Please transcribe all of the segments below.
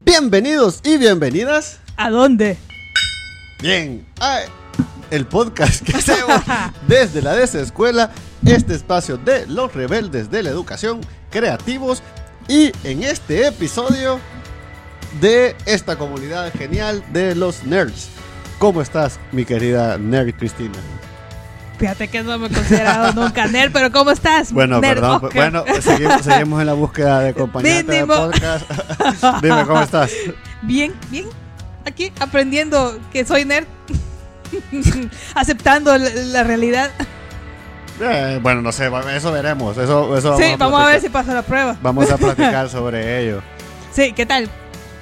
Bienvenidos y bienvenidas. ¿A dónde? Bien, a el podcast que hacemos desde la Desescuela, este espacio de los rebeldes de la educación, creativos y en este episodio de esta comunidad genial de los nerds. ¿Cómo estás, mi querida nerd Cristina? Fíjate que no me he considerado nunca nerd, pero ¿cómo estás? Bueno, nerd? perdón. Bueno, seguimos, seguimos en la búsqueda de acompañante de podcast. Dime, ¿cómo estás? Bien, bien. Aquí aprendiendo que soy nerd. Aceptando la, la realidad. Eh, bueno, no sé, eso veremos. Eso, eso sí, vamos a ver si pasa la prueba. Vamos a platicar sobre ello. Sí, ¿qué tal?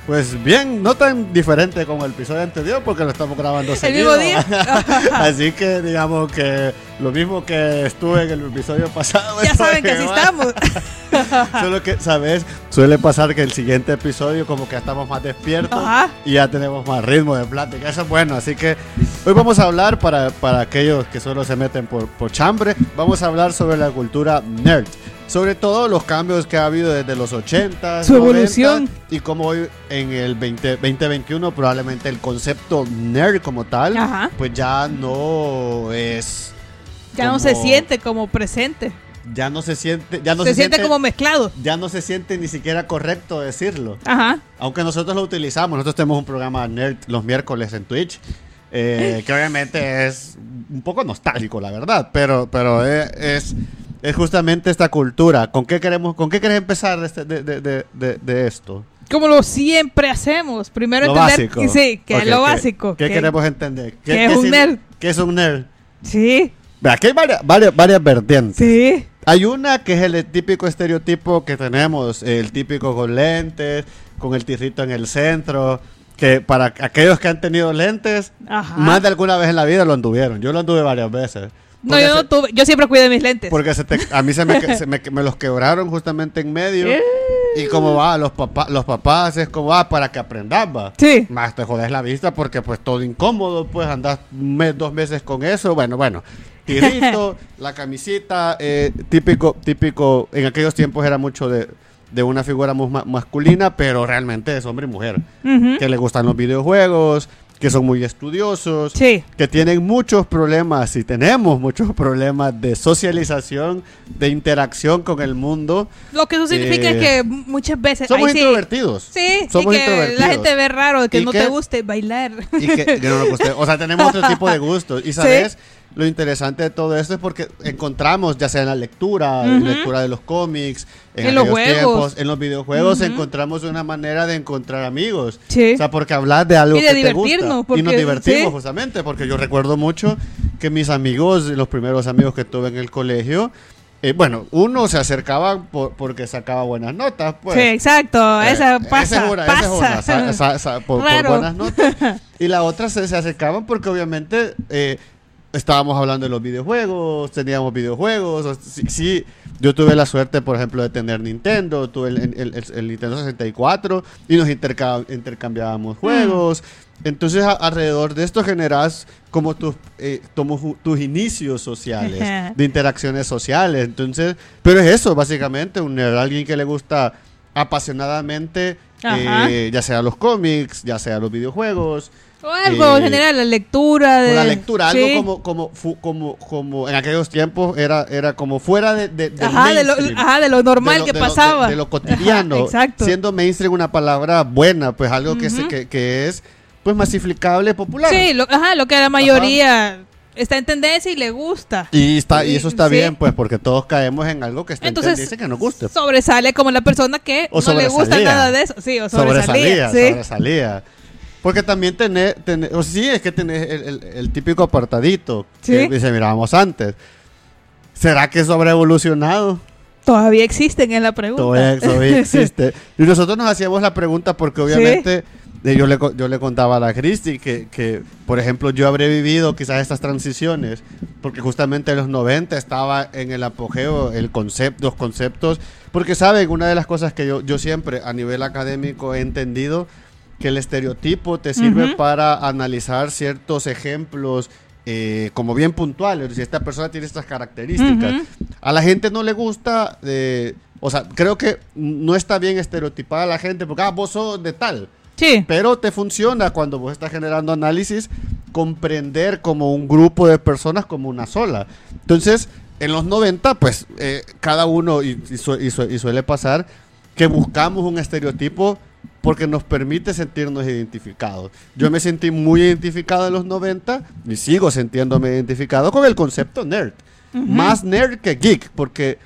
Pues bien, no tan diferente como el episodio anterior porque lo estamos grabando ¿El seguido. mismo día? Así que digamos que lo mismo que estuve en el episodio pasado. ya saben que así estamos. Solo que, ¿sabes? Suele pasar que el siguiente episodio como que estamos más despiertos Ajá. y ya tenemos más ritmo de plática. Eso es bueno. Así que hoy vamos a hablar para, para aquellos que solo se meten por, por chambre, vamos a hablar sobre la cultura nerd. Sobre todo los cambios que ha habido desde los 80, Su evolución. y cómo hoy en el 20, 2021 probablemente el concepto nerd como tal, Ajá. pues ya no es... Ya no como- se siente como presente. Ya no se siente... Ya no se, siente como mezclado. ya no se siente ni siquiera correcto decirlo. Ajá. Aunque nosotros lo utilizamos, nosotros tenemos un programa nerd los miércoles en Twitch, eh, que obviamente es un poco nostálgico, la verdad, pero, pero eh, es, es justamente esta cultura. ¿Con qué queremos, con qué querés empezar de, este- de, de- de- de- de esto? Como lo siempre hacemos. Primero Lo entender. básico. Sí, que Ok, es lo ¿qué- básico. ¿Qué que- queremos entender? ¿Qué, que es un signi- nerd? ¿Qué es un nerd? Sí, aquí hay varias, varias, varias vertientes. sí. Hay una que es el típico estereotipo que tenemos, el típico con lentes, con el tirrito en el centro, que para aquellos que han tenido lentes, Ajá. más de alguna vez en la vida lo anduvieron. Yo lo anduve varias veces. No, yo se- no tuve. Yo siempre cuidé mis lentes. Porque se te- a mí se me, que- se me, me los quebraron justamente en medio. Eh. Y como va, los, papás los papás es como va para que aprendas, va. Sí. Más te jodes la vista porque pues todo incómodo, pues andas un mes, dos meses con eso. Bueno, bueno. Tirito, la camisita, eh, típico, típico, en aquellos tiempos era mucho de, de una figura ma- masculina, pero realmente es hombre y mujer. Que le gustan los videojuegos, que son muy estudiosos, Sí. que tienen muchos problemas y tenemos muchos problemas de socialización, de interacción con el mundo. Lo que eso significa Eh, es que muchas veces. Somos ay, introvertidos. Sí, Somos y que introvertidos. la gente ve raro que ¿Y no qué? te guste bailar. Y que, que no nos guste. O sea, tenemos otro tipo de gustos. Y sabes, lo interesante de todo esto es porque encontramos, ya sea en la lectura, en Ujú. lectura de los cómics, en, En los juegos. tiempos, en los videojuegos, Ujú. encontramos una manera de encontrar amigos. Sí. O sea, porque hablar de algo Y de que te gusta. divertirnos, y nos porque- divertimos sí. justamente, porque yo recuerdo mucho que mis amigos, los primeros amigos que tuve en el colegio, eh, bueno, uno se acercaba por- porque sacaba buenas notas, pues. sí, exacto. Eh, esa esa pasa. es una, esa es una, pasa. sa- sa- sa- por, por buenas notas. Y la otra se, se acercaban porque obviamente eh, estábamos hablando de los videojuegos, teníamos videojuegos. o- sí, sí, yo tuve la suerte, por ejemplo, de tener Nintendo, tuve el, el- el- el Nintendo 64 y nos interca- intercambiábamos juegos. Entonces, a- alrededor de esto generas como tus, eh, tus inicios sociales, de interacciones sociales. Entonces, pero es eso, básicamente, un alguien que le gusta apasionadamente, eh, ya sea los cómics, ya sea los videojuegos, O algo Eh, en general, la lectura. De... la lectura, algo sí. como, como, fu- como, como en aquellos tiempos era, era como fuera de, de, del Ajá de, lo, ajá, de lo normal de lo- que de lo- pasaba. de, lo cotidiano. Ajá, exacto. Siendo mainstream una palabra buena, pues algo que, se- que, que es pues masificable, popular. Sí, lo, ajá, lo que la mayoría está en tendencia y le gusta. Y, está, y eso está Sí. bien, pues, porque todos caemos en algo que está en Entonces, tendencia que nos guste. sobresale como la persona que O no le gusta nada de eso. Sí, o sobresalía. sobresalía, sí. sobresalía. Porque también tenés, tenés- o sí, es que tenés el, el- el típico apartadito que Sí. dice, mirábamos antes. ¿Será que es sobreevolucionado? Todavía existen en la pregunta. Todavía, todavía existe. Y nosotros nos hacíamos la pregunta porque obviamente eh, yo, le, yo le contaba a la Cristi que, que, por ejemplo, yo habré vivido quizás estas transiciones porque justamente en los 90 estaba en el apogeo el concepto, los conceptos. Porque, ¿saben? Una de las cosas que yo, yo siempre a nivel académico he entendido que el estereotipo te sirve para analizar ciertos ejemplos eh, como bien puntuales. Si esta persona tiene estas características, a la gente no le gusta, eh, O sea, creo que no está bien estereotipada a la gente porque, ah, vos sos de tal. Sí. Pero te funciona cuando vos estás generando análisis, comprender como un grupo de personas como una sola. Entonces, en los 90, pues eh, cada uno, y, y su- y su- y suele pasar, que buscamos un estereotipo porque nos permite sentirnos identificados. Yo me sentí muy identificado en los 90 y sigo sintiéndome identificado con el concepto nerd. Más nerd que geek, porque,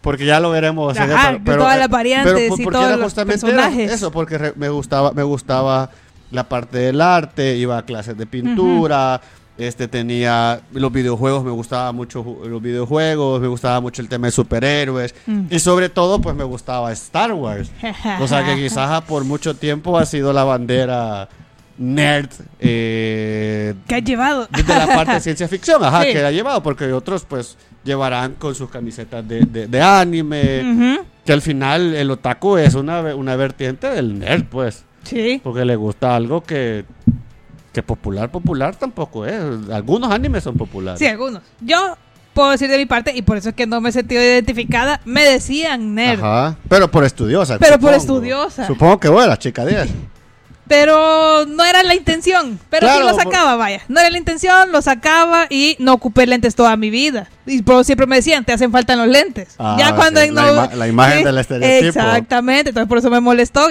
porque ya lo veremos. Ajá, esta- de todas las variantes por- y porque todos era los justamente era personajes. eso, porque re- me gustaba, me gustaba la parte del arte, iba a clases de pintura, este tenía los videojuegos, me gustaba mucho los videojuegos, me gustaba mucho el tema de superhéroes Mm. y sobre todo pues me gustaba Star Wars. O sea que quizás por mucho tiempo ha sido la bandera nerd eh, ¿Qué has llevado? desde la parte de ciencia ficción, ajá, Sí. que ha llevado, porque otros pues llevarán con sus camisetas de, de- de anime, que al final el otaku es una, una vertiente del nerd, pues, Sí. porque le gusta algo que, que popular, popular tampoco es. Algunos animes son populares. Sí, algunos. Yo puedo decir de mi parte, y por eso es que no me he sentido identificada, me decían nerd. Ajá, pero por estudiosa. Pero por estudiosa. Supongo que bueno, chica 10. Pero no era la intención. Pero Claro, sí lo sacaba, vaya. No era la intención, lo sacaba y no ocupé lentes toda mi vida. Y por- siempre me decían, te hacen falta los lentes. Ah, ya cuando sí, en la no- ima- la imagen del estereotipo. Exactamente, entonces por eso me molestó.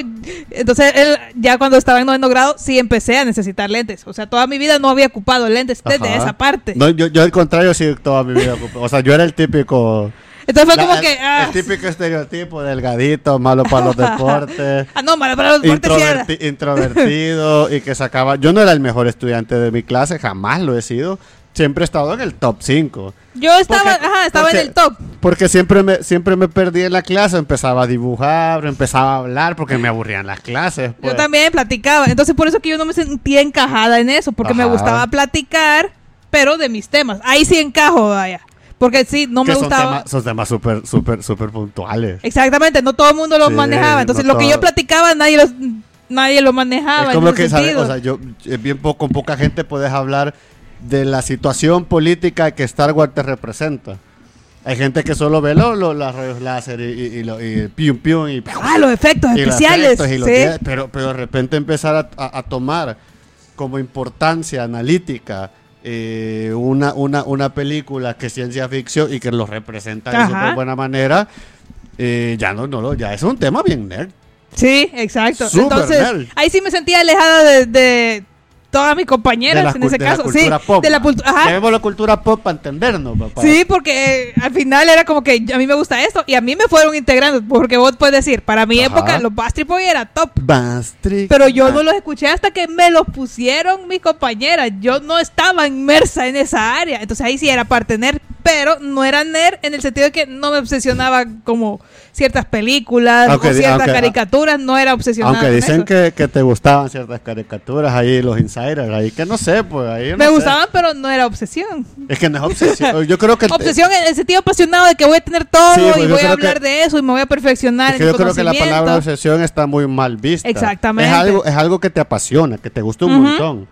Entonces, él, ya cuando estaba en noveno grado, sí empecé a necesitar lentes. O sea, toda mi vida no había ocupado lentes desde Ajá. esa parte. No, yo, yo al contrario, sí, toda mi vida. ocupé. O sea, yo era el típico. Entonces fue la- como que. Ah, el típico estereotipo delgadito, malo para los deportes. ah, no, malo para los deportes sí introvertido y que sacaba. Yo no era el mejor estudiante de mi clase, jamás lo he sido. Siempre he estado en el top 5. Yo estaba, Porque- ajá, estaba porque- en el top. Porque siempre me, siempre me perdí en la clase, empezaba a dibujar, empezaba a hablar porque me aburrían las clases. pues. Yo también platicaba. Entonces, por eso que yo no me sentía encajada en eso, porque me gustaba platicar, pero de mis temas. Ahí sí encajo, vaya. Porque sí, no Que me son gustaba. son temas súper, súper, súper puntuales. Exactamente, no todo el mundo lo Sí, manejaba. Entonces, no lo que yo platicaba, nadie, los, nadie lo manejaba. es como que, sentido. O sea, yo, eh, bien poco, con poca gente puedes hablar de la situación política que Star Wars te representa. Hay gente que solo ve lo, lo- las rayos láser y, y, y lo- y pium pium y, ah, los efectos y los especiales. efectos los pero, pero de repente empezar a, a- a tomar como importancia analítica eh, una, una, una película que es ciencia ficción y que lo representa de súper buena manera, eh, ya no, no, lo- ya es un tema bien nerd. Sí, exacto. Entonces, nerd. ahí sí me sentía alejada de, de todas mis compañeras la, en ese de la caso. sí, pop. de la cultura. Ajá. Llamémoslo cultura pop para entendernos, papá. Sí, porque eh, al final era como que a mí me gusta esto y a mí me fueron integrando. Porque vos puedes decir, para mi Ajá. época los Bastard Boy era top. Bastri- Pero yo no los escuché hasta que me los pusieron mis compañeras. Yo no estaba inmersa en esa área. Entonces ahí sí era parte nerd. Pero no era nerd en el sentido de que no me obsesionaba como ciertas películas o ciertas aunque- caricaturas. No era obsesionada. Aunque dicen que, que te gustaban ciertas caricaturas ahí, los insiders, ahí que no sé, pues ahí no Me sé. gustaban, pero no era obsesión. Es que no es obsesión. Yo creo que Obsesión en el sentido apasionado de que voy a tener todo Sí, pues y voy a hablar que- de eso y me voy a perfeccionar Es que en yo creo que la palabra obsesión está muy mal vista. Exactamente. Es algo, es algo que te apasiona, que te gusta un montón.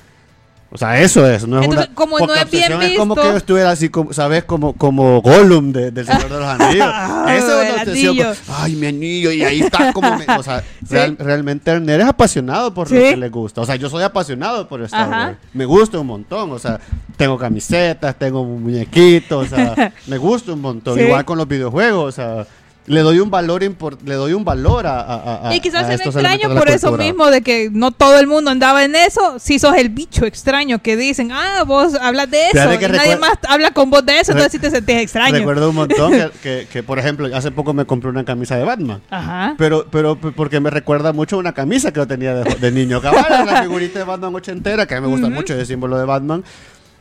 O sea, eso es, no es Entonces, una... como no es bien Es como que yo estuviera así, como, ¿sabes? Como, como Gollum de, del Señor de los Anillos. Eso es El una obsesión. anillo. Ay, mi anillo, y ahí está como... me- o sea, Sí. real- realmente Ernest es apasionado por lo que le gusta. O sea, yo soy apasionado por Star Ajá. Wars. Me gusta un montón. O sea, tengo camisetas, tengo muñequitos, o sea, me gusta un montón. Sí. Igual con los videojuegos, o sea... Le doy un valor le doy un valor a, a- a- Y quizás a se me extraño por eso mismo de que no todo el mundo andaba en eso. Si sos el bicho extraño que dicen, ah, vos hablas de eso. Y nadie más habla con vos de eso, entonces sí te sentís extraño. Recuerdo un montón que, que- que, por ejemplo, hace poco me compré una camisa de Batman. Ajá. Pero, pero porque me recuerda mucho a una camisa que yo tenía de, de niño. Cabal, la figurita de Batman ochentera, que a mí me gusta mucho ese símbolo de Batman.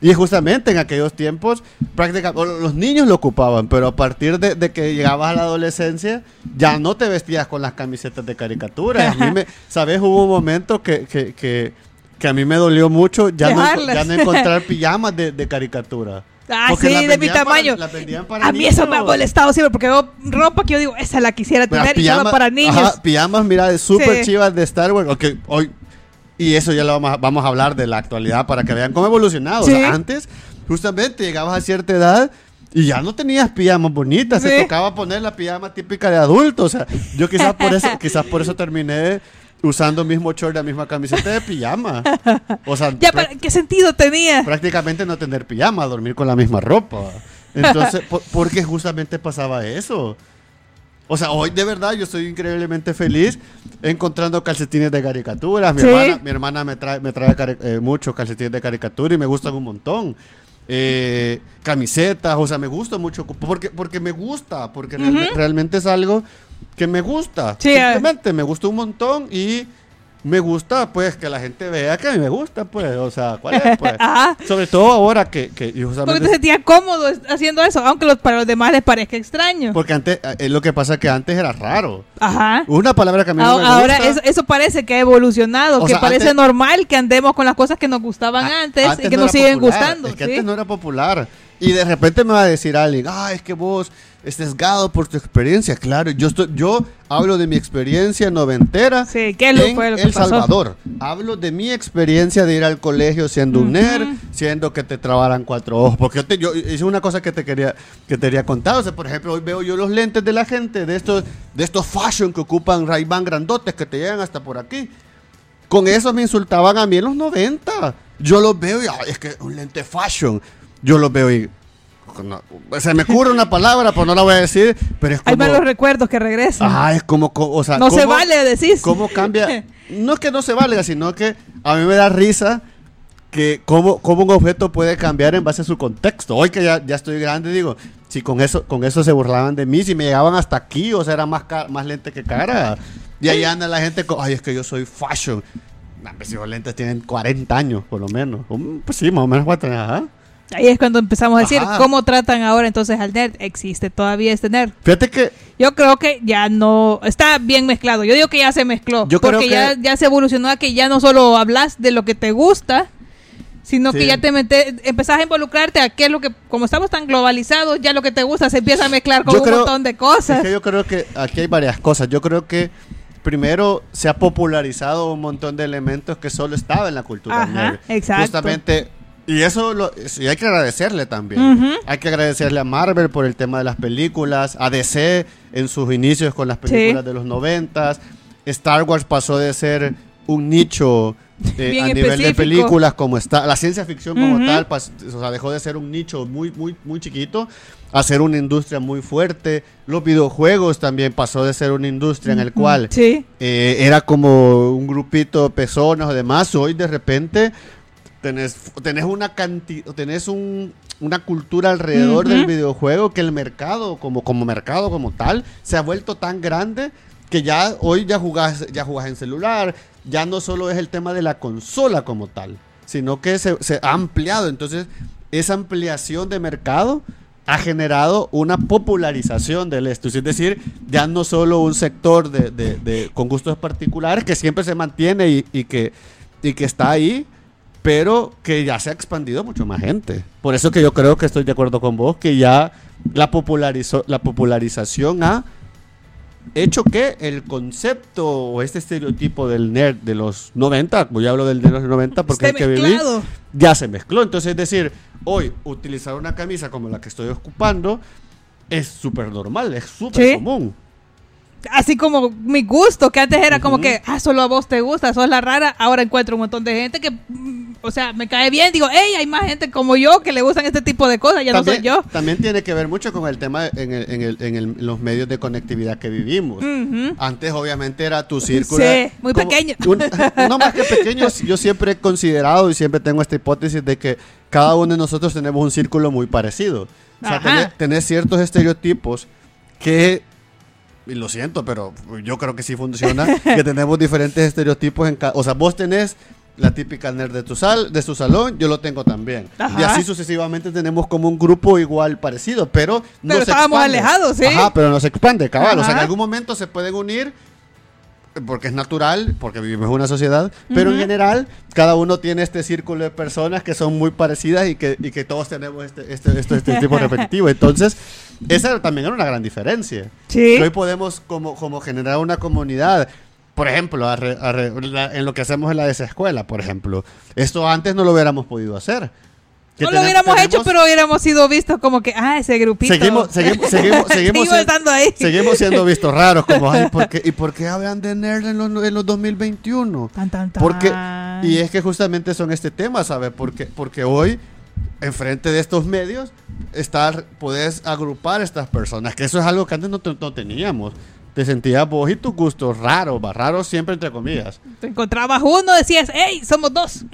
Y justamente en aquellos tiempos, prácticamente los niños lo ocupaban, pero a partir de, de que llegabas a la adolescencia, ya no te vestías con las camisetas de caricatura. A mí me, ¿sabes? Hubo un momento que, que, que, que a mí me dolió mucho ya, no, ya no encontrar pijamas de, de caricatura. Ah, Porque sí, de mi para- tamaño. para a mí eso me ha molestado siempre porque veo ropa que yo digo, esa la quisiera tener y solo para niños. ajá, pijamas, mira, de super Sí. chivas de Star Wars. Ok, hoy, y eso ya lo vamos a, vamos a hablar de la actualidad para que vean cómo ha evolucionado. O Sí. sea, antes, justamente, llegabas a cierta edad Y ya no tenías pijamas bonitas, se Sí. tocaba poner la pijama típica de adulto. O sea, yo quizás por eso, quizás por eso terminé usando el mismo short, la misma camiseta de pijama. O sea, Ya, para, ¿qué sentido tenía? prácticamente no tener pijama, dormir con la misma ropa. Entonces, por- porque justamente pasaba eso. O sea, hoy de verdad yo estoy increíblemente feliz encontrando calcetines de caricaturas. Mi Sí. hermana, mi hermana me trae, me trae eh, muchos calcetines de caricatura y me gustan un montón. Eh, camisetas, o sea, me gusta mucho. Porque, porque me gusta, porque realme- realmente es algo que me gusta. Sí, eh. Simplemente me gusta un montón y me gusta, pues, que la gente vea que a mí me gusta, pues. O sea, ¿cuál es, pues? Ajá. Sobre todo ahora que, que Porque te sentías cómodo es- haciendo eso, aunque los- para los demás les parezca extraño. porque antes eh, es lo que pasa que antes era raro. Ajá. Una palabra que a mí no me Ah, Ahora gusta, eso, eso parece que ha evolucionado, O que sea, parece antes- normal que andemos con las cosas que nos gustaban a- antes, y que no nos siguen popular, gustando. Es que ¿sí? antes no era popular. Y de repente me va a decir alguien, ah, es que vos estés sesgado por tu experiencia. Claro, yo estoy, yo hablo de mi experiencia noventera Sí, ¿qué lo- en fue lo que El pasó? Salvador. Hablo de mi experiencia de ir al colegio siendo un nerd, siendo que te trabaran cuatro ojos. Porque yo, te, yo hice una cosa que te quería, que te quería contar. O sea, por ejemplo, hoy veo yo los lentes de la gente, de estos, de estos fashion que ocupan Ray-Ban grandotes que te llegan hasta por aquí. Con eso me insultaban a mí en los 90. Yo los veo y "Ay, es que un lente fashion. Yo los veo y no, se me ocurre una palabra, pero no la voy a decir, pero es Hay como malos recuerdos que regresan. Ajá, es como, co- o sea, no se cómo- vale, decís. ¿Cómo cambia? No es que no se valga, sino que a mí me da risa que cómo, cómo un objeto puede cambiar en base a su contexto. Hoy que ya, ya estoy grande, digo, si con eso, con eso se burlaban de mí, si me llegaban hasta aquí, o sea, era más, más lente que cara. Y ahí anda la gente con, ay, es que yo soy fashion. Nah, pues, si lentes tienen 40 años, por lo menos. Um, Pues sí, más o menos voy a tener, ajá. Ahí es cuando empezamos a decir Ajá. cómo tratan ahora entonces al nerd. Existe todavía este nerd. Fíjate que Yo creo que ya no está bien mezclado. Yo digo que ya se mezcló. Yo creo porque que- ya, ya se evolucionó a que ya no solo hablas de lo que te gusta, sino Sí. que ya te metes, empezás a involucrarte a qué es lo que, como estamos tan globalizados, ya lo que te gusta se empieza a mezclar con Yo un creo- montón de Es cosas. que yo creo que aquí hay varias cosas. Yo creo que primero se ha popularizado un montón de elementos que solo estaba en la cultura Ajá, nerd. exacto. Justamente, y eso lo, y hay que agradecerle también. Ujú. Hay que agradecerle a Marvel por el tema de las películas, a DC en sus inicios con las películas Sí. de los noventas. Star Wars pasó de ser un nicho eh, a nivel de específico. películas como está la ciencia ficción como Ujú. tal pas- o sea, dejó de ser un nicho muy muy muy chiquito a ser una industria muy fuerte los videojuegos también pasó de ser una industria en el cual Sí. eh, era como un grupito de personas o demás hoy de repente tenés, tenés una cantidad tenés un- una cultura alrededor Ujú. del videojuego que el mercado como como mercado como tal se ha vuelto tan grande que ya hoy ya jugás ya jugás en celular ya no solo es el tema de la consola como tal sino que se, se ha ampliado entonces esa ampliación de mercado ha generado una popularización del esto. Es decir, ya no solo un sector de, de- de- con gustos particulares que siempre se mantiene y, y que, y que está ahí, pero que ya se ha expandido mucho más gente. Por eso que yo creo que estoy de acuerdo con vos, que ya la, popularizó, la popularización ha hecho que el concepto o este estereotipo del nerd de los 90, voy a hablo del de los 90 porque es el que viví, mezclado. ya se mezcló. Entonces, es decir, hoy utilizar una camisa como la que estoy ocupando es súper normal, es súper Sí. común. Así como mi gusto, que antes era como que, ah, solo a vos te gusta, sos la rara. Ahora encuentro un montón de gente que, mm, o sea, me cae bien. Digo, hey, hay más gente como yo que le gustan este tipo de cosas, ya no soy yo. también tiene que ver mucho con el tema en, el- en el- en el- en los medios de conectividad que vivimos. Antes, obviamente, era tu círculo. Sí, muy como- pequeño. un- no más que pequeño, yo siempre he considerado y siempre tengo esta hipótesis de que cada uno de nosotros tenemos un círculo muy parecido. O sea, tenés ciertos estereotipos que, y lo siento, pero yo creo que sí funciona, que tenemos diferentes estereotipos en cada... O sea, vos tenés la típica nerd de tu, sal, de su salón, yo lo tengo también. Ajá. Y así sucesivamente tenemos como un grupo igual parecido, pero no Pero se estábamos expande. alejados, ¿sí? Ajá, pero no se expande, cabal. O sea, en Ajá. algún momento se pueden unir porque es natural, porque vivimos en una sociedad, pero en Ujú. general cada uno tiene este círculo de personas que son muy parecidas y que, y que todos tenemos este, este, este, este tipo repetitivo. Entonces, esa también era una gran diferencia. Sí. Que hoy podemos como, como generar una comunidad. Por ejemplo, arre- arre- la- en lo que hacemos en la desescuela, por ejemplo. Esto antes no lo hubiéramos podido hacer. No lo hubiéramos tenemos- hecho, pero hubiéramos sido vistos como que, ah, ese grupito. Seguimos, seguimos, seguimos, seguimos, Seguimos sien- estando ahí. seguimos siendo vistos raros, como, ay, ¿por qué- ¿y por qué hablan de nerd en los, en los 2021? Tan, tan, tan. Porque, y es que justamente son este tema, ¿sabes? Porque, porque hoy, enfrente de estos medios, estar, puedes agrupar estas personas, que eso es algo que antes no, no teníamos. Te sentías vos y tus gustos raros, va, raros siempre entre comillas. Te encontrabas uno, decías, hey, somos dos.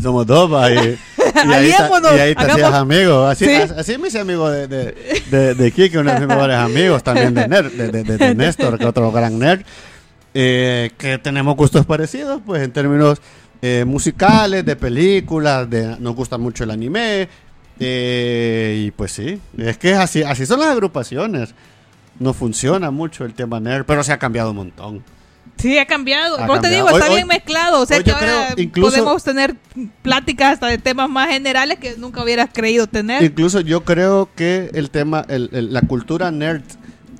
Somos dos, va, y, y ahí, ta- y ahí te hacías amigo. Así, Sí. as- así me hice amigo de, de, de, de Kike, uno de mis mejores amigos, también de, Nerd, de, de- Néstor, que otro gran nerd, eh, que tenemos gustos parecidos, pues en términos eh, musicales, de películas, de, nos gusta mucho el anime, eh, y pues sí, es que así, así son las agrupaciones. No funciona mucho el tema nerd, pero se ha cambiado un montón. Sí, ha cambiado. Ha Como te cambiado. digo, está Hoy- bien hoy- mezclado. O sea que ahora incluso- podemos tener pláticas hasta de temas más generales que nunca hubieras creído tener. Incluso yo creo que el tema, el- el- la cultura nerd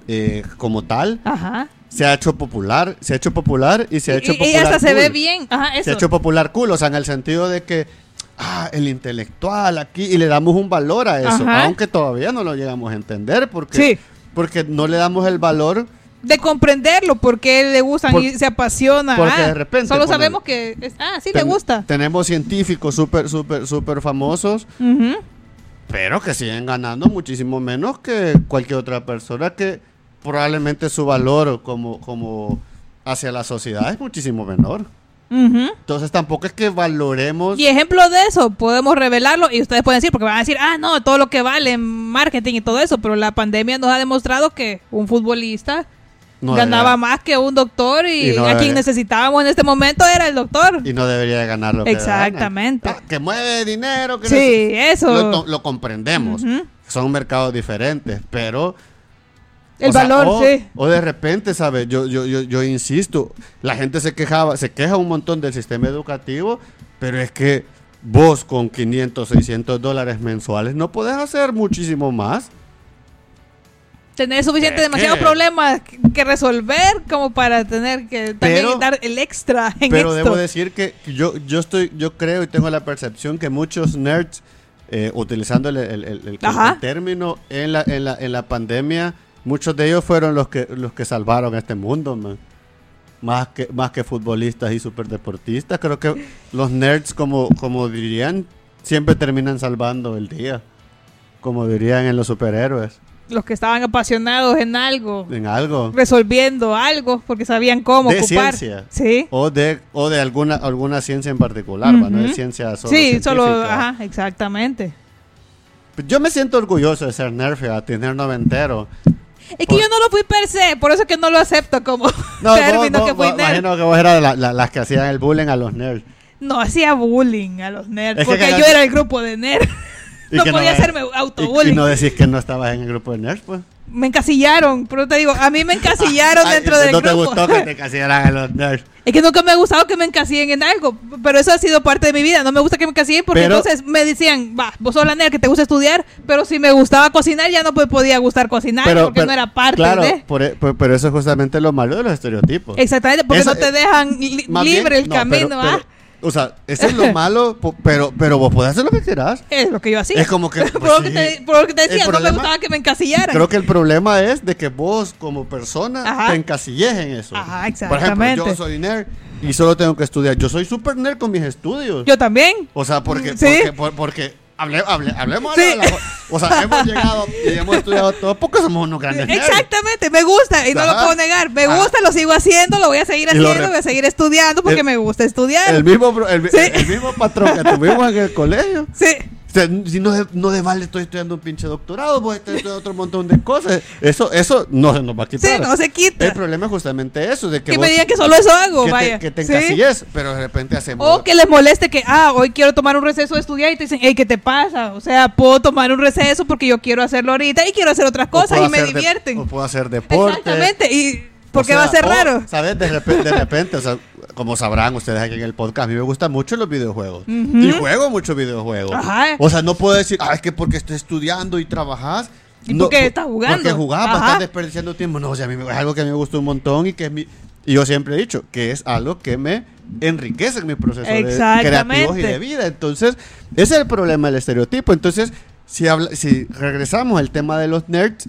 eh, como tal, Ajá. se ha hecho popular, se ha hecho popular y se ha hecho y, y popular. hasta se ve bien. Ajá, Se ha hecho popular cool, o sea, en el sentido de que, ah, el intelectual aquí, y le damos un valor a eso, Ajá. aunque todavía no lo llegamos a entender, porque, Sí. porque no le damos el valor. De comprenderlo, porque le gustan Por- y se apasiona. porque Ah, de repente, Solo sabemos que. es- ah, sí, le Ten- gusta. Tenemos científicos súper, súper, súper famosos, pero que siguen ganando muchísimo menos que cualquier otra persona que probablemente su valor como, como hacia la sociedad es muchísimo menor. Entonces tampoco es que valoremos... Y ejemplo de eso, podemos revelarlo y ustedes pueden decir, porque van a decir, ah, no, todo lo que vale en marketing y todo eso, pero la pandemia nos ha demostrado que un futbolista no ganaba debería- más que un doctor y, Y no a quien necesitábamos en este momento era el doctor. Y no debería de ganar lo que Exactamente. Ah, que mueve dinero. Que Sí, no eso. Lo, comprendemos. Son mercados diferentes, pero... El o sea, valor, o, sí. O de repente, ¿sabes? Yo, yo, yo, yo insisto, la gente se quejaba, se queja un montón del sistema educativo, pero es que vos con 500, 600 dólares mensuales no podés hacer muchísimo más. Tener suficiente, demasiados problemas que- resolver como para tener que también Pero- dar el extra en Pero esto. debo decir que yo, yo estoy, yo creo y tengo la percepción que muchos nerds, eh, utilizando el, el- término en la, en, la, en la pandemia, muchos de ellos fueron los que, los que salvaron este mundo, man. Más que, más que futbolistas y superdeportistas. Creo que los nerds, como, como dirían, siempre terminan salvando el día. Como dirían en los superhéroes. Los que estaban apasionados en algo, En algo. resolviendo algo, porque sabían cómo De ocupar. ciencia. Sí. O de, o de alguna, alguna ciencia en particular, ¿va? no de Ujú. ciencia solo sí, solo, ajá, exactamente. Yo me siento orgulloso de ser nerd, fíjate, tener noventero. Es que yo no lo fui per se, por eso es que no lo acepto como No, término vos, que fui vos- nerd. imagino que vos eras de la- la- las que hacían el bullying a los nerds. No hacía bullying a los nerds, Es que porque yo era el grupo de nerds. Y no podía hacerme autobullying. y no decís que no estabas en el grupo de nerds, pues. Me encasillaron, pero te digo, a mí me encasillaron dentro del No te grupo. gustó que te casillaran a los nerds. Es que nunca me ha gustado que me encasillen en algo, pero eso ha sido parte de mi vida. No me gusta que me encasillen porque Pero- entonces me decían, va, vos sos la nerd que te gusta estudiar, pero si me gustaba cocinar ya no me podía gustar cocinar porque no era parte claro, de... por e- por- pero eso es justamente lo malo de los estereotipos. Exactamente, porque Eso- no te dejan li- Más bien, libre el no, camino, ¿ah? O sea, eso es lo malo, pero, pero vos podés hacer lo que quieras. Es lo que yo hacía. Es como que. por, pues, lo que sí. te, por lo que te decía, no me gustaba que me encasillaran. Creo que el problema es de que vos como persona Ajá. te encasilles en eso. Ajá, Por ejemplo, exactamente. yo soy nerd y solo tengo que estudiar. Yo soy super nerd con mis estudios. Yo también. o sea, porque, ¿Sí? porque, por- porque hable- hable- hablemos Sí. de la- O sea, hemos llegado y hemos estudiado todo porque somos unos grandes. Exactamente, me gusta y no lo puedo negar. Me Ajá. gusta, lo sigo haciendo, lo voy a seguir haciendo, re- voy a seguir estudiando porque El- me gusta estudiar. El mismo, pro- el, Sí. el mismo patrón que tuvimos en el colegio. Sí. O sea, si no, de- no de vale estoy estudiando un pinche doctorado, voy a estar estudiando otro montón de cosas. Eso, eso no se nos va a Sí, quitar. no se quita. El problema es justamente eso, de que, que vos- me digan que solo eso hago, que vaya. te, que te ¿Sí? pero de repente hacemos... O que les moleste que, ah, hoy quiero tomar un receso de estudiar y te dicen, hey, ¿qué te pasa? O sea, puedo tomar un receso porque yo quiero hacerlo ahorita y quiero hacer otras cosas y me de- divierten. o puedo hacer deporte. Exactamente. ¿Y por O qué sea, va a ser raro? ¿Sabes? De repente, de repente, o sea, como sabrán ustedes aquí en el podcast, a mí me gustan mucho los videojuegos. Y juego muchos videojuegos. Ajá. O sea, no puedo decir, ah, es que porque estoy estudiando y trabajas. ¿Y no, por qué po- estás jugando? Porque jugás, vas a Ajá. estar desperdiciando tiempo. No, o sea, a mí me- es algo que a mí me gusta un montón y que es mi, Y yo siempre he dicho que es algo que me enriquece en mi proceso de Exactamente. creativo y de vida. Entonces, ese es el problema del estereotipo. Entonces, si, habla- si regresamos al tema de los nerds,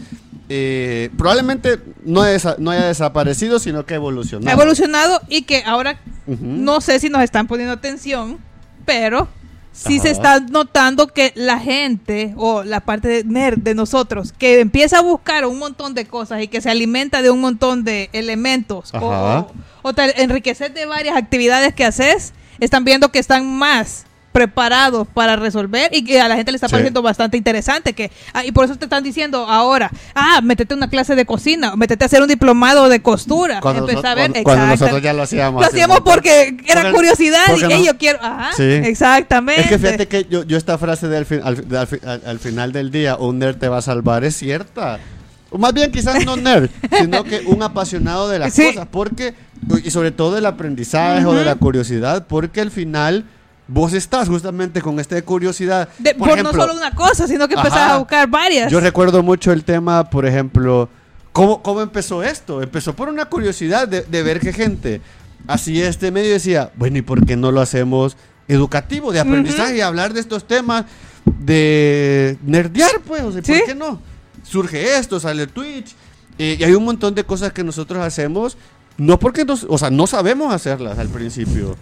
eh, probablemente no, haya, no haya desaparecido, sino que ha evolucionado. Ha evolucionado y que ahora no sé si nos están poniendo atención, pero sí Ajá. se está notando que la gente o la parte de nerd de nosotros que empieza a buscar un montón de cosas y que se alimenta de un montón de elementos o, Ajá. o- o te enriquecer de varias actividades que haces, están viendo que están más preparados para resolver y que a la gente le está Sí. pareciendo bastante interesante que ah, y por eso te están diciendo ahora ah métete a una clase de cocina métete a hacer un diplomado de costura Cuando, a ver cuando- nosotros ya lo hacíamos. lo hacíamos porque era Porque- curiosidad y porque no- yo quiero. Ajá, Sí. exactamente. Es que fíjate que yo, yo esta frase de al, fin- al, de al fi- al- al final del día, un nerd te va a salvar, es cierta. O más bien quizás no nerd, sino que un apasionado de las Sí. cosas, porque, y sobre todo del aprendizaje o de la curiosidad, porque al final vos estás justamente con esta curiosidad. De- por, no solo una cosa, sino que empezás Ajá. a buscar varias. Yo recuerdo mucho el tema, por ejemplo, ¿cómo, cómo empezó esto? Empezó por una curiosidad de, de ver que gente hacía este medio decía, bueno, ¿y por qué no lo hacemos educativo, de aprendizaje, y hablar de estos temas de nerdear, pues? O sea, ¿Por Sí. qué no? Surge esto, sale Twitch, eh, y hay un montón de cosas que nosotros hacemos, no porque nos, o sea, no sabemos hacerlas al principio,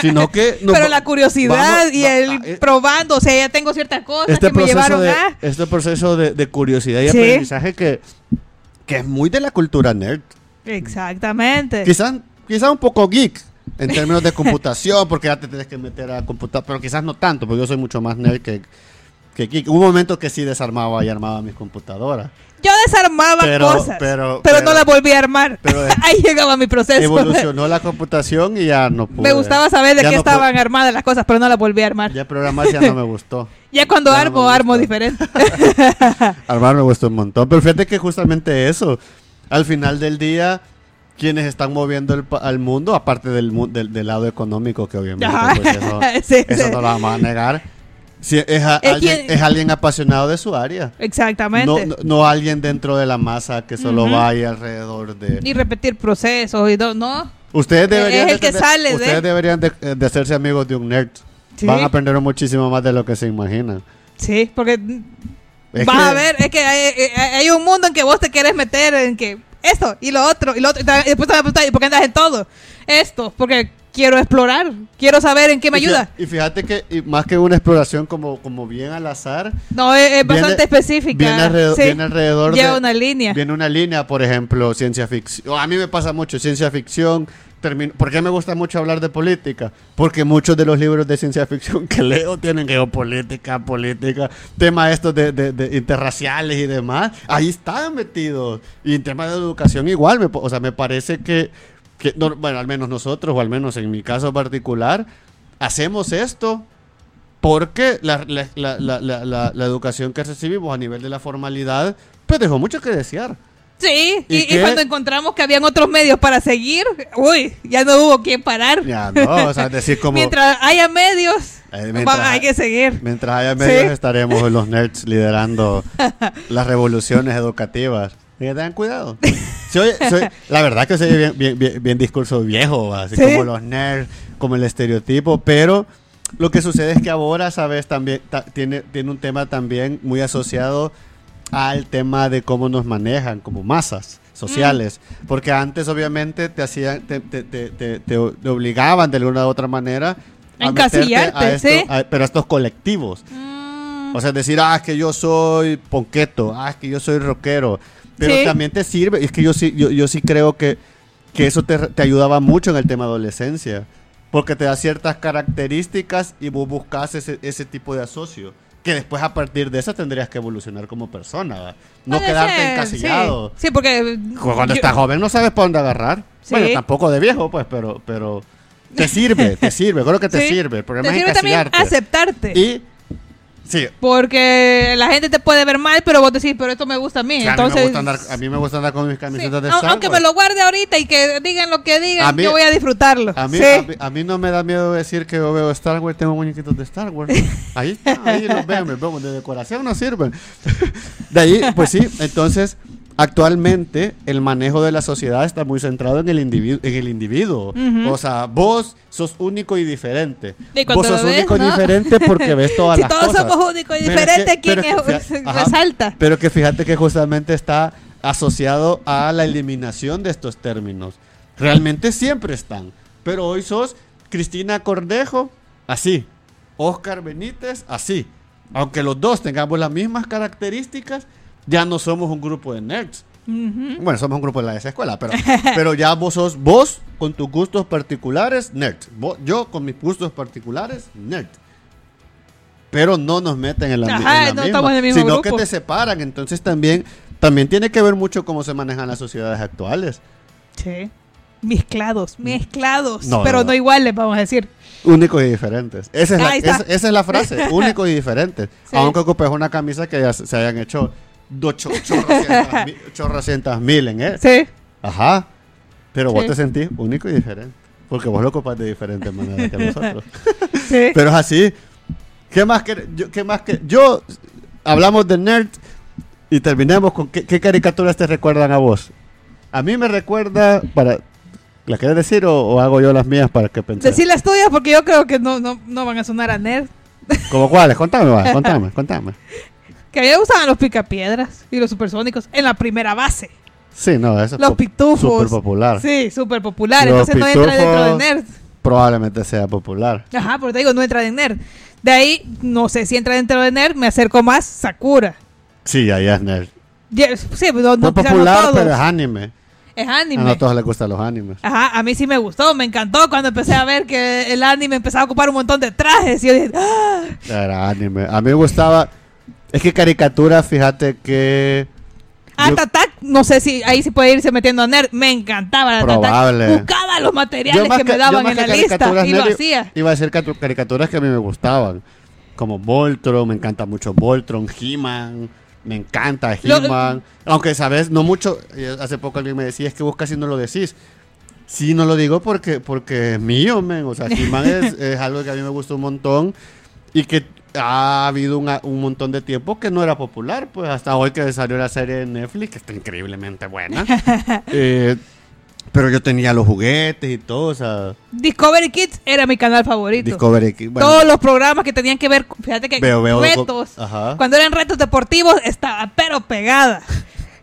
sino que... Pero la curiosidad vamos- y el ah, eh, probando, o sea, ya tengo ciertas cosas este que me llevaron de, a. este proceso de, de curiosidad y Sí. aprendizaje que, que es muy de la cultura nerd. Exactamente. Quizás quizás un poco geek en términos de computación, porque ya te tienes que meter a computar, pero quizás no tanto, porque yo soy mucho más nerd que, que geek. Hubo un momento que sí desarmaba y armaba mis computadoras. Yo desarmaba Pero- cosas, pero- pero, pero- no las volví a armar. Ahí llegaba mi proceso. Evolucionó la computación y ya no pude. Me gustaba saber de Ya qué no estaban armadas las cosas, pero no las volví a armar. Ya, Ya programar ya no me gustó. cuando ya no armo, me armo diferente. Armar me gustó un montón. Pero fíjate que justamente eso, al final del día, quienes están moviendo el al mundo, aparte del, del, del lado económico, que obviamente pues eso, Sí, eso sí. no lo vamos a negar, sí, es, a- Es alguien, quien- es alguien apasionado de su área. Exactamente. No, no, no alguien dentro de la masa que solo Ujú. va ahí alrededor de... Y repetir procesos y todo, ¿no? Ustedes deberían, es el de que tener- sale de- ustedes deberían de, de hacerse amigos de un nerd. Sí. Van a aprender muchísimo más de lo que se imaginan. Sí, porque Es vas que- a ver, es que hay, hay- hay un mundo en que vos te quieres meter en que esto y lo otro y lo otro. Y después te vas a preguntar, ¿y por qué andas en todo? Esto, porque quiero explorar, quiero saber en qué me y ayuda. Y fíjate que y más que una exploración como, como bien al azar, No, es, es Viene- bastante específica. Viene alrededor, Sí. viene alrededor Lleva de... una línea. Viene una línea, por ejemplo, ciencia ficción. A mí me pasa mucho ciencia ficción. termino- ¿Por qué me gusta mucho hablar de política? Porque muchos de los libros de ciencia ficción que leo tienen geopolítica, política, temas estos de, de- de interraciales y demás. Ahí están metidos. Y en temas de educación igual. me o sea, me parece que, que no- bueno, al menos nosotros, o al menos en mi caso particular, hacemos esto porque la, la- la- la- la- la- la educación que recibimos a nivel de la formalidad, pues dejó mucho que desear. Sí, ¿Y y, y qué? cuando encontramos que habían otros medios para seguir, uy, ya no hubo quien parar. Ya, no, o sea, es decir, como... Mientras haya medios, Eh, mientras- hay que seguir. Mientras haya medios Sí. estaremos los nerds liderando las revoluciones educativas. Y que tengan cuidado. La verdad que soy bien, bien, bien, bien discurso viejo, así Sí. como los nerds, como el estereotipo, pero lo que sucede es que ahora, sabes, también ta- tiene, tiene un tema también muy asociado al tema de cómo nos manejan como masas sociales. Mm. Porque antes, obviamente, te hacían, te, te, te, te- obligaban de alguna u otra manera a Encasillarte, a esto- sí. a- pero a estos colectivos. Mm, O sea, decir, ah, es que yo soy ponqueto, ah, es que yo soy rockero. Pero Sí. también te sirve, es que yo sí, yo, yo sí creo que, que eso te, te ayudaba mucho en el tema adolescencia. Porque te da ciertas características y vos buscas ese, ese tipo de asocio. Que después a partir de eso tendrías que evolucionar como persona. ¿va? No puede quedarte ser, encasillado. Sí, sí, porque Cuando yo- estás joven no sabes para dónde agarrar. Sí. Bueno, tampoco de viejo, pues, pero, pero te sirve, te sirve. Creo que te sirve. El problema te es sirve también encasillarte. aceptarte. Y, sí, Porque la gente te puede ver mal, pero vos decís, pero esto me gusta a mí. Entonces, a, mí me gusta andar, a mí me gusta andar con mis sí, camisetas de au- Star aunque Wars. me lo guarde ahorita y que digan lo que digan, mí- yo voy a disfrutarlo. A mí, Sí. a, mí, a mí no me da miedo decir que yo veo Star Wars, tengo muñequitos de Star Wars. Ahí está, ahí los veo, me veo, de decoración no sirven. De ahí, pues sí, entonces actualmente el manejo de la sociedad está muy centrado en el individuo. En el individuo. O sea, vos sos único y diferente. Y Vos sos ves, único y diferente porque ves todas Si las todos cosas. somos únicos y diferentes, ¿quién pero que es- ajá. resalta? Pero que fíjate que justamente está asociado a la eliminación de estos términos. Realmente siempre están. Pero hoy sos Cristina Cordejo, así. Oscar Benítez, así. Aunque los dos tengamos las mismas características, ya no somos un grupo de nerds. Bueno, somos un grupo de la de esa escuela, pero, pero ya vos sos vos con tus gustos particulares, nerd. Vos- yo con mis gustos particulares, nerd. Pero no nos meten en la, Ajá, en la no misma, estamos en el mismo sino grupo. que te separan. Entonces también, también tiene que ver mucho cómo se manejan las sociedades actuales. Sí. Mezclados, mezclados, No, pero no, no, no. iguales, vamos a decir. Únicos y diferentes. Esa es, la, Ahí está. esa, esa es la frase, únicos y diferentes. Sí. Aunque ocupes una camisa que ya se hayan hecho do- cho- chorrocientas mil- chorrocientas mil en él. Sí. Ajá. Pero vos Sí. te sentís único y diferente. Porque vos lo ocupas de diferente manera que nosotros. Sí. Pero es así. ¿Qué más que yo, qué más que yo hablamos de nerd y terminemos con qué, qué caricaturas te recuerdan a vos? A mí me recuerda para ¿La querés decir o, o hago yo las mías para que pensé? Decir las tuyas porque yo creo que no, no, no van a sonar a nerd. ¿Cómo cuáles? Contame, va, contame, contame. Que a mí me gustaban los picapiedras y los supersónicos en la primera base. Sí, no, eso es Los pitufos. súper popular. Sí, súper popular. Los Entonces no entra dentro de nerd. Probablemente sea popular. Ajá, pero te digo, no entra en nerd. De ahí, no sé si entra dentro de nerd, me acerco más Sakura. Sí, ahí es nerd. Sí, no, no, No no popular, todos. pero es anime. Es A anime. no todos les gustan los animes. Ajá, a mí sí me gustó, me encantó cuando empecé a ver que el anime empezaba a ocupar un montón de trajes. Y yo dije, ¡ah! Era anime. A mí me gustaba. Es que caricatura, fíjate que. Art Attack, no sé si ahí sí puede irse metiendo a nerd. Me encantaba Art Probable. Buscaba los materiales que, me daban en la lista y lo hacía. Iba a catu- caricaturas que a mí me gustaban. Como Voltron, me encanta mucho Voltron, He-Man. Me encanta He-Man. Aunque, ¿sabes? No mucho. Hace poco alguien me decía, es que vos casi no lo decís. Sí, no lo digo porque, porque es mío, men. O sea, He-Man es, es algo que a mí me gusta un montón. Y que ha habido una- un montón de tiempo que no era popular. Pues hasta hoy que salió la serie de Netflix, que está increíblemente buena. Eh, pero yo tenía los juguetes y todo, o sea, Discovery Kids era mi canal favorito. Discovery Kids, bueno, Todos los programas que tenían que ver, fíjate que Veo, veo, retos. ajá. Cuando eran retos deportivos, estaba pero pegada.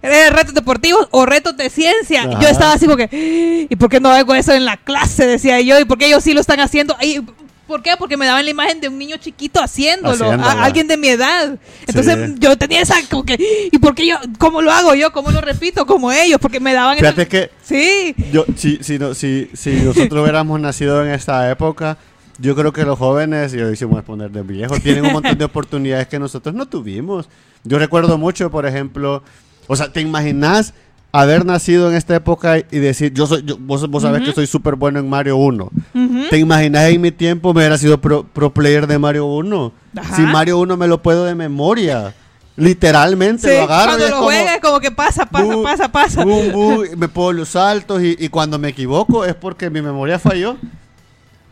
Eran retos deportivos o retos de ciencia. Ajá. Yo estaba así porque, "¡Ah! ¿y por qué no hago eso en la clase? Decía yo. ¿Y por qué ellos sí lo están haciendo? Y, ¿Por qué? Porque me daban la imagen de un niño chiquito haciéndolo, Haciéndolo. a- alguien de mi edad. Entonces Sí. yo tenía esa como que, ¿y por qué yo? ¿Cómo lo hago yo? ¿Cómo lo repito como ellos? Porque me daban esa- Fíjate que Sí. yo, si, si, no- si, si nosotros hubiéramos nacido en esta época, yo creo que los jóvenes, y hoy hicimos poner de viejos, tienen un montón de oportunidades que nosotros no tuvimos. Yo recuerdo mucho, por ejemplo, o sea, ¿te imaginas haber nacido en esta época y decir, yo soy, yo- vos, vos sabés que soy súper bueno en Mario 1? Ujú. ¿Te imaginas en mi tiempo me hubiera sido pro, pro player de Mario 1? Ajá. Si Mario 1 me lo puedo de memoria. Literalmente Sí, lo agarro y cuando es lo como, juegas como que pasa, pasa, bu, pasa, pasa. bu, bu, y me puedo los saltos y, y cuando me equivoco es porque mi memoria falló.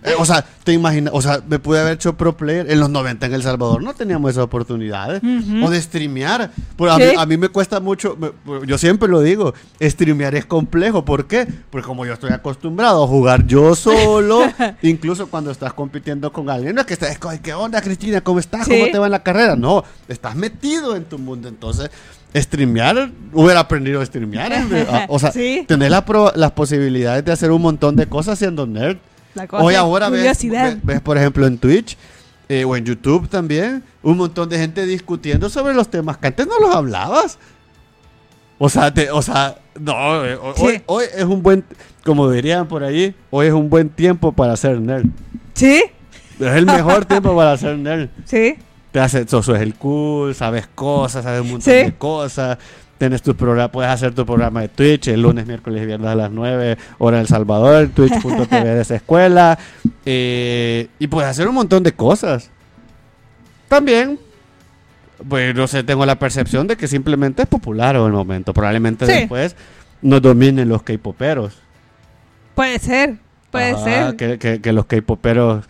Eh, o sea, te imaginas, o sea, me pude haber hecho pro player. En los 90 en El Salvador no teníamos esas oportunidades. Ujú. O de streamear. Por, a, mí, a mí me cuesta mucho, me- yo siempre lo digo, streamear es complejo. ¿Por qué? Porque como yo estoy acostumbrado a jugar yo solo, incluso cuando estás compitiendo con alguien, no es que estés, "Ay, ¿qué onda Cristina? ¿Cómo estás? ¿Cómo te va en la carrera? No, estás metido en tu mundo. Entonces, streamear, hubiera aprendido a streamear. Ah, O sea, Sí. tener la pro- las posibilidades de hacer un montón de cosas siendo nerd. La cosa Hoy ahora ves, ves, ves, por ejemplo, en Twitch eh, o en YouTube también, un montón de gente discutiendo sobre los temas que antes no los hablabas. O sea, te- o sea, no, eh, Sí. hoy, hoy es un buen, como dirían por ahí, hoy es un buen tiempo para ser nerd. Sí, Es el mejor tiempo para ser nerd. sí. Te hace, sos sos el cool, sabes cosas, sabes un montón Sí. de cosas. Tienes tu programa, puedes hacer tu programa de Twitch el lunes, miércoles y viernes a las 9 hora El Salvador, twitch.tv de esa escuela. eh, y puedes hacer un montón de cosas. También, pues no sé, tengo la percepción de que simplemente es popular en el momento. Probablemente Sí. después nos dominen los K-poperos. Puede ser, puede Ajá, ser. Que, que- que los K-poperos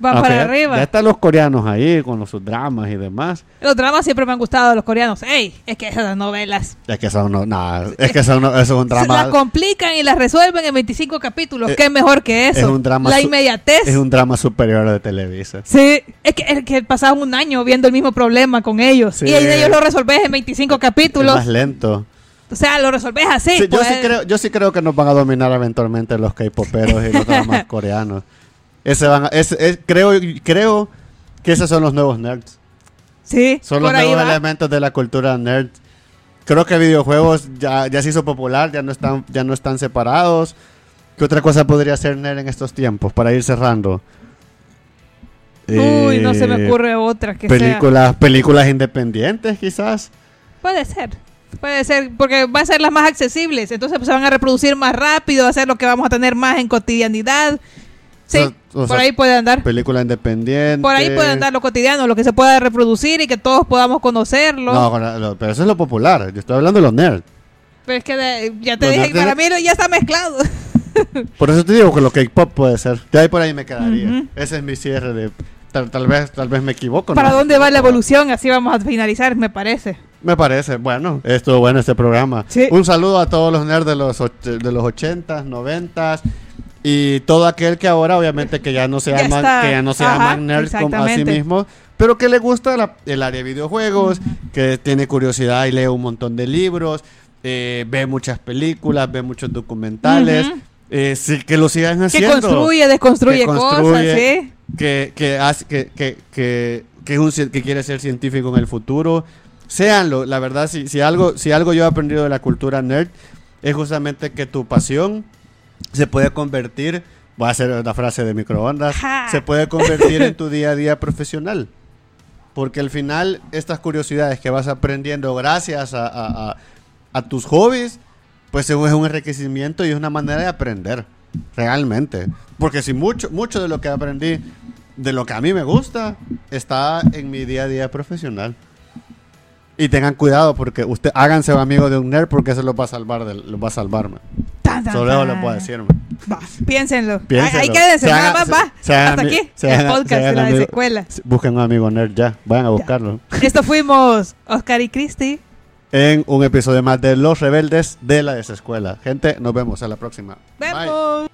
Aunque para arriba. Ya están los coreanos ahí con los, sus dramas y demás. Los dramas siempre me han gustado los coreanos. ¡Ey! Es que esas novelas Es que son no, nada, es que son, eso es un se las drama. complican y las resuelven en 25 capítulos. Eh, ¿Qué mejor que eso? es un drama La inmediatez. Es un drama superior de Televisa. Sí, es que, es que pasaban un año viendo el mismo problema con ellos. Sí. Y ellos lo resolves en 25 Es capítulos. más lento. O sea, lo resolves así. Sí, yo, pues. sí creo, yo sí creo que nos van a dominar eventualmente los K-poperos y los dramas coreanos. Ese van a- ese- es- creo, creo que esos son los nuevos nerds. Sí, Son los nuevos va. elementos de la cultura nerd. Creo que videojuegos ya, ya se hizo popular, ya no están, ya no están separados. ¿Qué otra cosa podría ser nerd en estos tiempos? Para ir cerrando. Uy, no se me Eh, ocurre otra que sea. películas, películas independientes, quizás. Puede ser. Puede ser, porque va a ser las más accesibles. Entonces pues, se van a reproducir más rápido, va a ser lo que vamos a tener más en cotidianidad. Sí, O- por sea, ahí puede andar. Película independiente. Por ahí puede andar lo cotidiano, lo que se pueda reproducir y que todos podamos conocerlo. No, pero eso es lo popular. Yo estoy hablando de los nerds. Pero es que de- ya te Los dije, para mí ya está mezclado. Por eso te digo que lo K-pop puede ser. Ya ahí por ahí me quedaría. Ese es mi cierre de. Tal, tal vez, tal vez me equivoco. ¿Para no dónde va la evolución? Así vamos a finalizar, me parece. Me parece. Bueno, estuvo bueno este programa. Sí. Un saludo a todos los nerds de los, de los 80s, 90s. Y todo aquel que ahora, obviamente, que ya no se llaman, que ya no se Ajá, llaman a sí mismos, pero que le gusta la- el área de videojuegos, que tiene curiosidad y lee un montón de libros, eh, ve muchas películas, ve muchos documentales, eh, sí, que lo sigan Que haciendo. construye, desconstruye Que construye. cosas, ¿sí? que, que, hace- que, que, que, que es un ci- que quiere ser científico en el futuro. Séanlo, la verdad, si, si, algo, si algo yo he aprendido de la cultura nerd, es justamente que tu pasión se puede convertir, voy a hacer una frase de microondas, se puede convertir en tu día a día profesional. Porque al final, estas curiosidades que vas aprendiendo gracias a, a- a- a tus hobbies, pues es un enriquecimiento y es una manera de aprender, realmente. Porque si mucho, mucho de lo que aprendí, de lo que a mí me gusta, está en mi día a día profesional. Y tengan cuidado porque usted háganse amigo de un nerd porque eso lo va a salvar, va a salvarme. Tan, Solo le puedo decirme. Va, piénsenlo. Se nada hagan- más va. Hasta aquí, el podcast de la amigo- secuela. Busquen un amigo nerd ya, vayan a buscarlo. Esto fuimos Oscar y Cristi. En un episodio más de Los Rebeldes de la Desescuela. Gente, nos vemos a la próxima. Bye. Vemos.